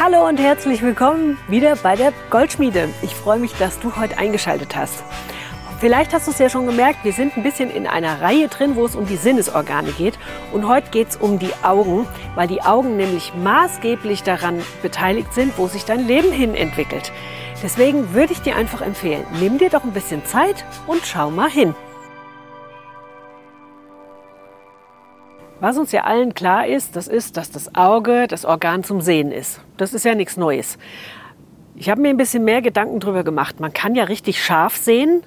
Hallo und herzlich willkommen wieder bei der Goldschmiede. Ich freue mich, dass du heute eingeschaltet hast. Vielleicht hast du es ja schon gemerkt, wir sind ein bisschen in einer Reihe drin, wo es um die Sinnesorgane geht. Und heute geht es um die Augen, weil die Augen nämlich maßgeblich daran beteiligt sind, wo sich dein Leben hin entwickelt. Deswegen würde ich dir einfach empfehlen, nimm dir doch ein bisschen Zeit und schau mal hin. Was uns ja allen klar ist, das ist, dass das Auge das Organ zum Sehen ist. Das ist ja nichts Neues. Ich habe mir ein bisschen mehr Gedanken darüber gemacht. Man kann ja richtig scharf sehen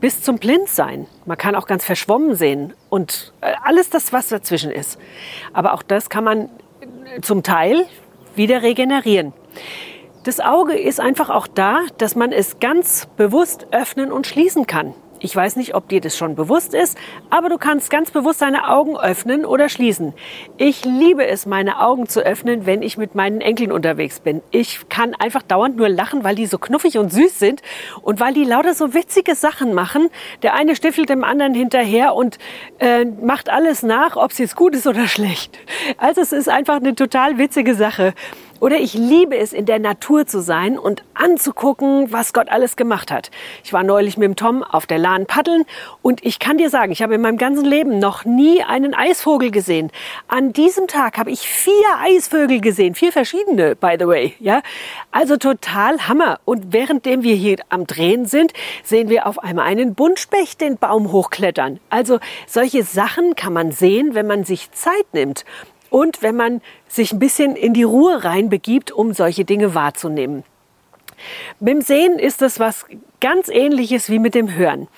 bis zum Blindsein. Man kann auch ganz verschwommen sehen und äh, alles das, was dazwischen ist. Aber auch das kann man äh, zum Teil wieder regenerieren. Das Auge ist einfach auch da, dass man es ganz bewusst öffnen und schließen kann. Ich weiß nicht, ob dir das schon bewusst ist, aber du kannst ganz bewusst deine Augen öffnen oder schließen. Ich liebe es, meine Augen zu öffnen, wenn ich mit meinen Enkeln unterwegs bin. Ich kann einfach dauernd nur lachen, weil die so knuffig und süß sind und weil die lauter so witzige Sachen machen. Der eine stiefelt dem anderen hinterher und äh, macht alles nach, ob es jetzt gut ist oder schlecht. Also es ist einfach eine total witzige Sache. Oder ich liebe es, in der Natur zu sein und anzugucken, was Gott alles gemacht hat. Ich war neulich mit dem Tom auf der Lahn paddeln und ich kann dir sagen, ich habe in meinem ganzen Leben noch nie einen Eisvogel gesehen. An diesem Tag habe ich vier Eisvögel gesehen, vier verschiedene, by the way. Ja, also total Hammer. Und währenddem wir hier am Drehen sind, sehen wir auf einmal einen Buntspecht den Baum hochklettern. Also solche Sachen kann man sehen, wenn man sich Zeit nimmt und wenn man sich ein bisschen in die Ruhe reinbegibt, um solche Dinge wahrzunehmen. Mit dem Sehen ist das was ganz ähnliches wie mit dem Hören.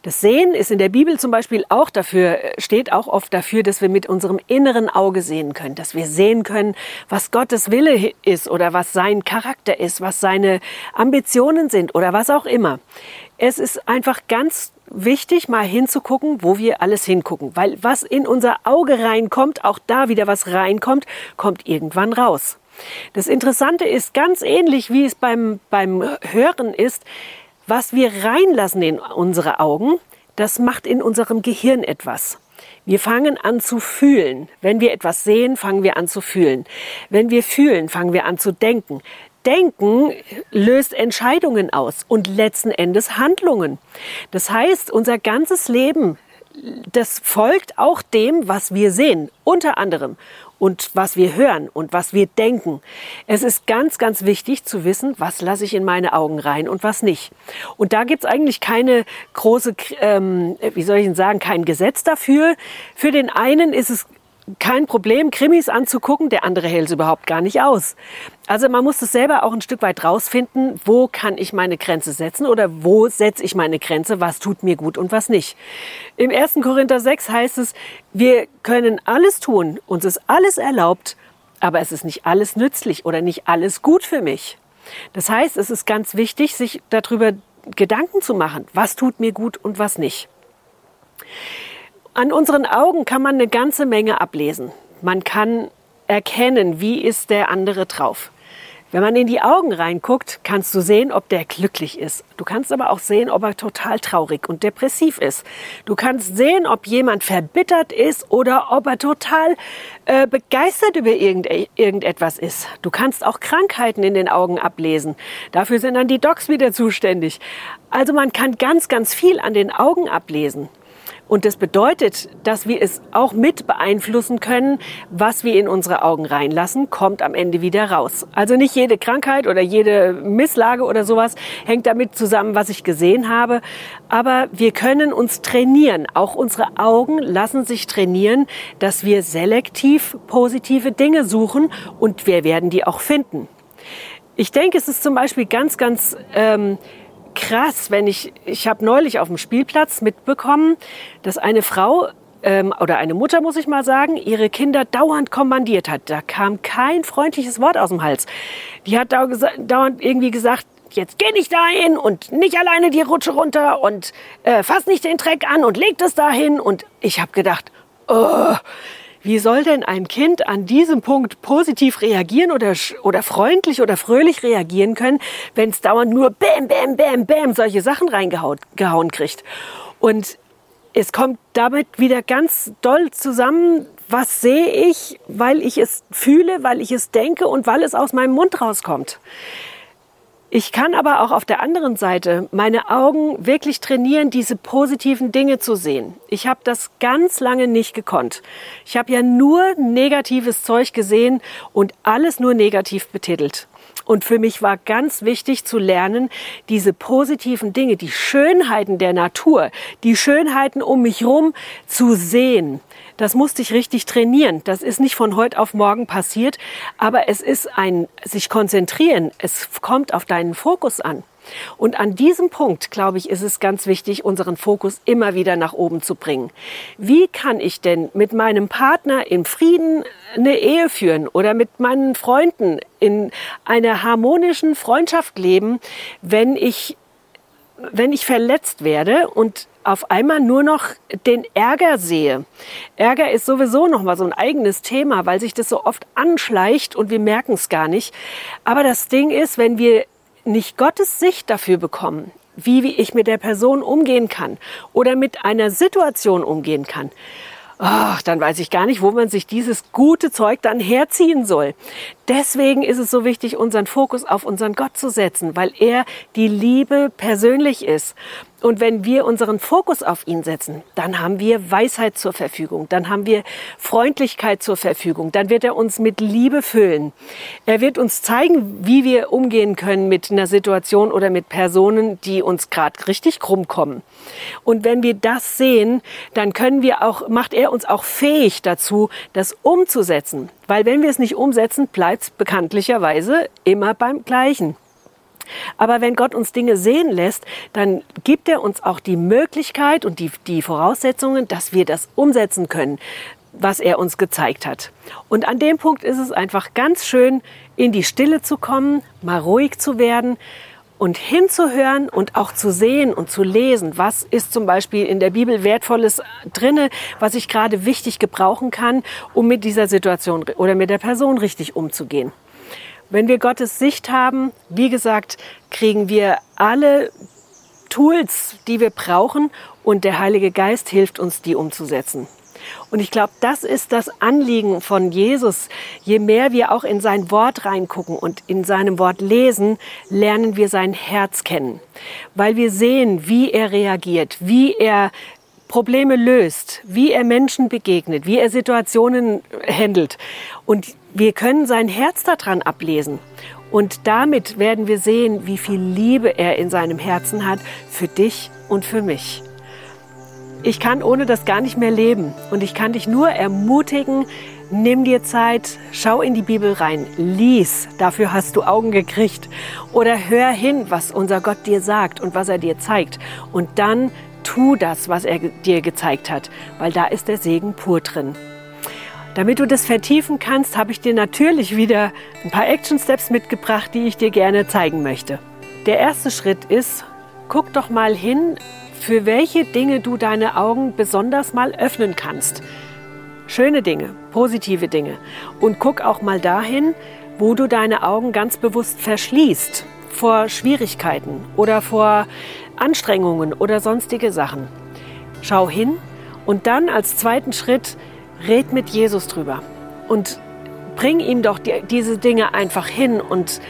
Das Sehen ist in der Bibel zum Beispiel auch dafür, steht auch oft dafür, dass wir mit unserem inneren Auge sehen können, dass wir sehen können, was Gottes Wille ist oder was sein Charakter ist, was seine Ambitionen sind oder was auch immer. Es ist einfach ganz wichtig, mal hinzugucken, wo wir alles hingucken. Weil was in unser Auge reinkommt, auch da wieder was reinkommt, kommt irgendwann raus. Das Interessante ist ganz ähnlich, wie es beim, beim Hören ist, was wir reinlassen in unsere Augen, das macht in unserem Gehirn etwas. Wir fangen an zu fühlen. Wenn wir etwas sehen, fangen wir an zu fühlen. Wenn wir fühlen, fangen wir an zu denken. Denken löst Entscheidungen aus und letzten Endes Handlungen. Das heißt, unser ganzes Leben, das folgt auch dem, was wir sehen, unter anderem und was wir hören und was wir denken. Es ist ganz, ganz wichtig zu wissen, was lasse ich in meine Augen rein und was nicht. Und da gibt es eigentlich keine große, ähm, wie soll ich denn sagen, kein Gesetz dafür. Für den einen ist es kein Problem, Krimis anzugucken, der andere hält es überhaupt gar nicht aus. Also man muss es selber auch ein Stück weit rausfinden, wo kann ich meine Grenze setzen oder wo setze ich meine Grenze, was tut mir gut und was nicht. Im 1. Korinther 6 heißt es, wir können alles tun, uns ist alles erlaubt, aber es ist nicht alles nützlich oder nicht alles gut für mich. Das heißt, es ist ganz wichtig, sich darüber Gedanken zu machen, was tut mir gut und was nicht. An unseren Augen kann man eine ganze Menge ablesen. Man kann erkennen, wie ist der andere drauf. Wenn man in die Augen reinguckt, kannst du sehen, ob der glücklich ist. Du kannst aber auch sehen, ob er total traurig und depressiv ist. Du kannst sehen, ob jemand verbittert ist oder ob er total äh, begeistert über irgend, irgendetwas ist. Du kannst auch Krankheiten in den Augen ablesen. Dafür sind dann die Docs wieder zuständig. Also man kann ganz, ganz viel an den Augen ablesen. Und das bedeutet, dass wir es auch mit beeinflussen können, was wir in unsere Augen reinlassen, kommt am Ende wieder raus. Also nicht jede Krankheit oder jede Misslage oder sowas hängt damit zusammen, was ich gesehen habe. Aber wir können uns trainieren. Auch unsere Augen lassen sich trainieren, dass wir selektiv positive Dinge suchen und wir werden die auch finden. Ich denke, es ist zum Beispiel ganz, ganz ähm, krass, wenn ich, ich habe neulich auf dem Spielplatz mitbekommen, dass eine Frau ähm, oder eine Mutter, muss ich mal sagen, ihre Kinder dauernd kommandiert hat. Da kam kein freundliches Wort aus dem Hals. Die hat dauernd irgendwie gesagt, jetzt geh nicht dahin und nicht alleine die Rutsche runter und äh, fass nicht den Dreck an und leg das dahin. Und ich habe gedacht, oh, wie soll denn ein Kind an diesem Punkt positiv reagieren oder, oder freundlich oder fröhlich reagieren können, wenn es dauernd nur Bäm, Bäm, Bäm, Bäm solche Sachen reingehauen kriegt? Und es kommt damit wieder ganz doll zusammen, was sehe ich, weil ich es fühle, weil ich es denke und weil es aus meinem Mund rauskommt. Ich kann aber auch auf der anderen Seite meine Augen wirklich trainieren, diese positiven Dinge zu sehen. Ich habe das ganz lange nicht gekonnt. Ich habe ja nur negatives Zeug gesehen und alles nur negativ betitelt. Und für mich war ganz wichtig zu lernen, diese positiven Dinge, die Schönheiten der Natur, die Schönheiten um mich herum zu sehen. Das musste ich richtig trainieren. Das ist nicht von heute auf morgen passiert, aber es ist ein sich konzentrieren. Es kommt auf deinen Fokus an. Und an diesem Punkt, glaube ich, ist es ganz wichtig, unseren Fokus immer wieder nach oben zu bringen. Wie kann ich denn mit meinem Partner im Frieden eine Ehe führen oder mit meinen Freunden in einer harmonischen Freundschaft leben, wenn ich wenn ich verletzt werde und auf einmal nur noch den Ärger sehe. Ärger ist sowieso noch mal so ein eigenes Thema, weil sich das so oft anschleicht und wir merken es gar nicht. Aber das Ding ist, wenn wir nicht Gottes Sicht dafür bekommen, wie, ich mit der Person umgehen kann oder mit einer Situation umgehen kann, oh, dann weiß ich gar nicht, wo man sich dieses gute Zeug dann herziehen soll. Deswegen ist es so wichtig, unseren Fokus auf unseren Gott zu setzen, weil er die Liebe persönlich ist. Und wenn wir unseren Fokus auf ihn setzen, dann haben wir Weisheit zur Verfügung, dann haben wir Freundlichkeit zur Verfügung, dann wird er uns mit Liebe füllen. Er wird uns zeigen, wie wir umgehen können mit einer Situation oder mit Personen, die uns gerade richtig krumm kommen. Und wenn wir das sehen, dann können wir auch, macht er uns auch fähig dazu, das umzusetzen. Weil wenn wir es nicht umsetzen, bleibt es bekanntlicherweise immer beim Gleichen. Aber wenn Gott uns Dinge sehen lässt, dann gibt er uns auch die Möglichkeit und die, die Voraussetzungen, dass wir das umsetzen können, was er uns gezeigt hat. Und an dem Punkt ist es einfach ganz schön, in die Stille zu kommen, mal ruhig zu werden und hinzuhören und auch zu sehen und zu lesen, was ist zum Beispiel in der Bibel wertvolles drinne, was ich gerade wichtig gebrauchen kann, um mit dieser Situation oder mit der Person richtig umzugehen. Wenn wir Gottes Sicht haben, wie gesagt, kriegen wir alle Tools, die wir brauchen und der Heilige Geist hilft uns, die umzusetzen. Und ich glaube, das ist das Anliegen von Jesus. Je mehr wir auch in sein Wort reingucken und in seinem Wort lesen, lernen wir sein Herz kennen. Weil wir sehen, wie er reagiert, wie er Probleme löst, wie er Menschen begegnet, wie er Situationen handelt. Und wir können sein Herz daran ablesen. Und damit werden wir sehen, wie viel Liebe er in seinem Herzen hat für dich und für mich. Ich kann ohne das gar nicht mehr leben. Und ich kann dich nur ermutigen, nimm dir Zeit, schau in die Bibel rein, lies, dafür hast du Augen gekriegt. Oder hör hin, was unser Gott dir sagt und was er dir zeigt. Und dann tu das, was er dir gezeigt hat, weil da ist der Segen pur drin. Damit du das vertiefen kannst, habe ich dir natürlich wieder ein paar Action Steps mitgebracht, die ich dir gerne zeigen möchte. Der erste Schritt ist, guck doch mal hin, für welche Dinge du deine Augen besonders mal öffnen kannst. Schöne Dinge, positive Dinge. Und guck auch mal dahin, wo du deine Augen ganz bewusst verschließt vor Schwierigkeiten oder vor Anstrengungen oder sonstige Sachen. Schau hin und dann als zweiten Schritt red mit Jesus drüber und bring ihm doch die, diese Dinge einfach hin und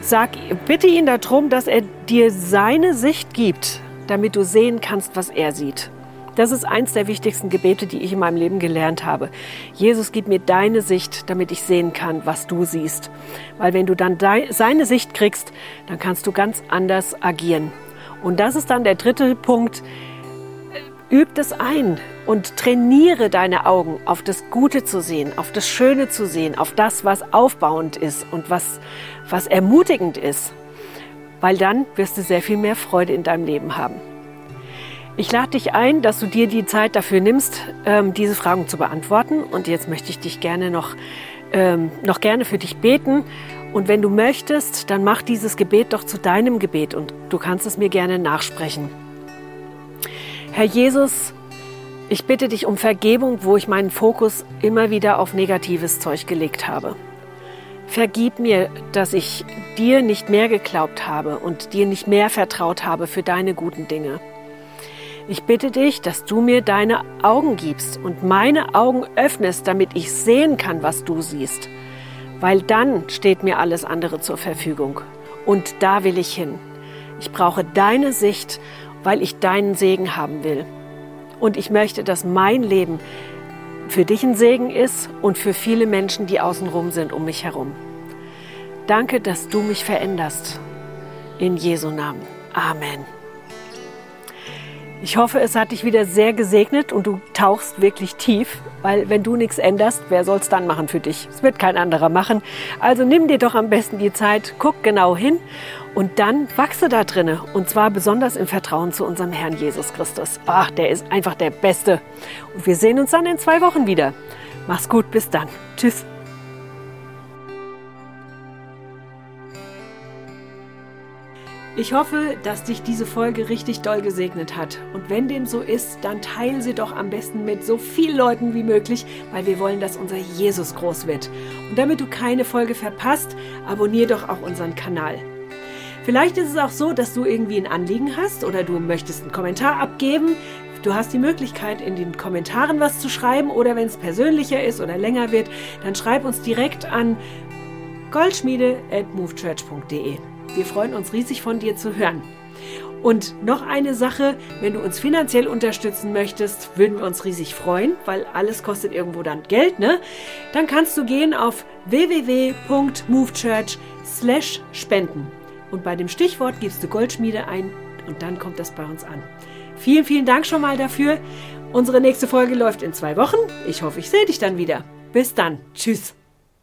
sag, bitte ihn darum, dass er dir seine Sicht gibt damit du sehen kannst, was er sieht. Das ist eins der wichtigsten Gebete, die ich in meinem Leben gelernt habe. Jesus, gib mir deine Sicht, damit ich sehen kann, was du siehst. Weil wenn du dann seine Sicht kriegst, dann kannst du ganz anders agieren. Und das ist dann der dritte Punkt. Üb es ein und trainiere deine Augen auf das Gute zu sehen, auf das Schöne zu sehen, auf das, was aufbauend ist und was, was ermutigend ist weil dann wirst du sehr viel mehr Freude in deinem Leben haben. Ich lade dich ein, dass du dir die Zeit dafür nimmst, ähm, diese Fragen zu beantworten. Und jetzt möchte ich dich gerne noch, ähm, noch gerne für dich beten. Und wenn du möchtest, dann mach dieses Gebet doch zu deinem Gebet und du kannst es mir gerne nachsprechen. Herr Jesus, ich bitte dich um Vergebung, wo ich meinen Fokus immer wieder auf negatives Zeug gelegt habe. Vergib mir, dass ich dir nicht mehr geglaubt habe und dir nicht mehr vertraut habe für deine guten Dinge. Ich bitte dich, dass du mir deine Augen gibst und meine Augen öffnest, damit ich sehen kann, was du siehst. Weil dann steht mir alles andere zur Verfügung. Und da will ich hin. Ich brauche deine Sicht, weil ich deinen Segen haben will. Und ich möchte, dass mein Leben für dich ein Segen ist und für viele Menschen, die außenrum sind um mich herum. Danke, dass du mich veränderst. In Jesu Namen. Amen. Ich hoffe, es hat dich wieder sehr gesegnet und du tauchst wirklich tief, weil wenn du nichts änderst, wer soll es dann machen für dich? Es wird kein anderer machen. Also nimm dir doch am besten die Zeit, guck genau hin und dann wachse da drinne und zwar besonders im Vertrauen zu unserem Herrn Jesus Christus. Ach, der ist einfach der Beste. Und wir sehen uns dann in zwei Wochen wieder. Mach's gut, bis dann. Tschüss. Ich hoffe, dass dich diese Folge richtig doll gesegnet hat. Und wenn dem so ist, dann teile sie doch am besten mit so vielen Leuten wie möglich, weil wir wollen, dass unser Jesus groß wird. Und damit du keine Folge verpasst, abonniere doch auch unseren Kanal. Vielleicht ist es auch so, dass du irgendwie ein Anliegen hast oder du möchtest einen Kommentar abgeben. Du hast die Möglichkeit, in den Kommentaren was zu schreiben oder wenn es persönlicher ist oder länger wird, dann schreib uns direkt an goldschmiede.movechurch.de. Wir freuen uns riesig von dir zu hören. Und noch eine Sache, wenn du uns finanziell unterstützen möchtest, würden wir uns riesig freuen, weil alles kostet irgendwo dann Geld, ne? Dann kannst du gehen auf www.movechurch/spenden. Und bei dem Stichwort gibst du Goldschmiede ein und dann kommt das bei uns an. Vielen, vielen Dank schon mal dafür. Unsere nächste Folge läuft in zwei Wochen. Ich hoffe, ich sehe dich dann wieder. Bis dann. Tschüss.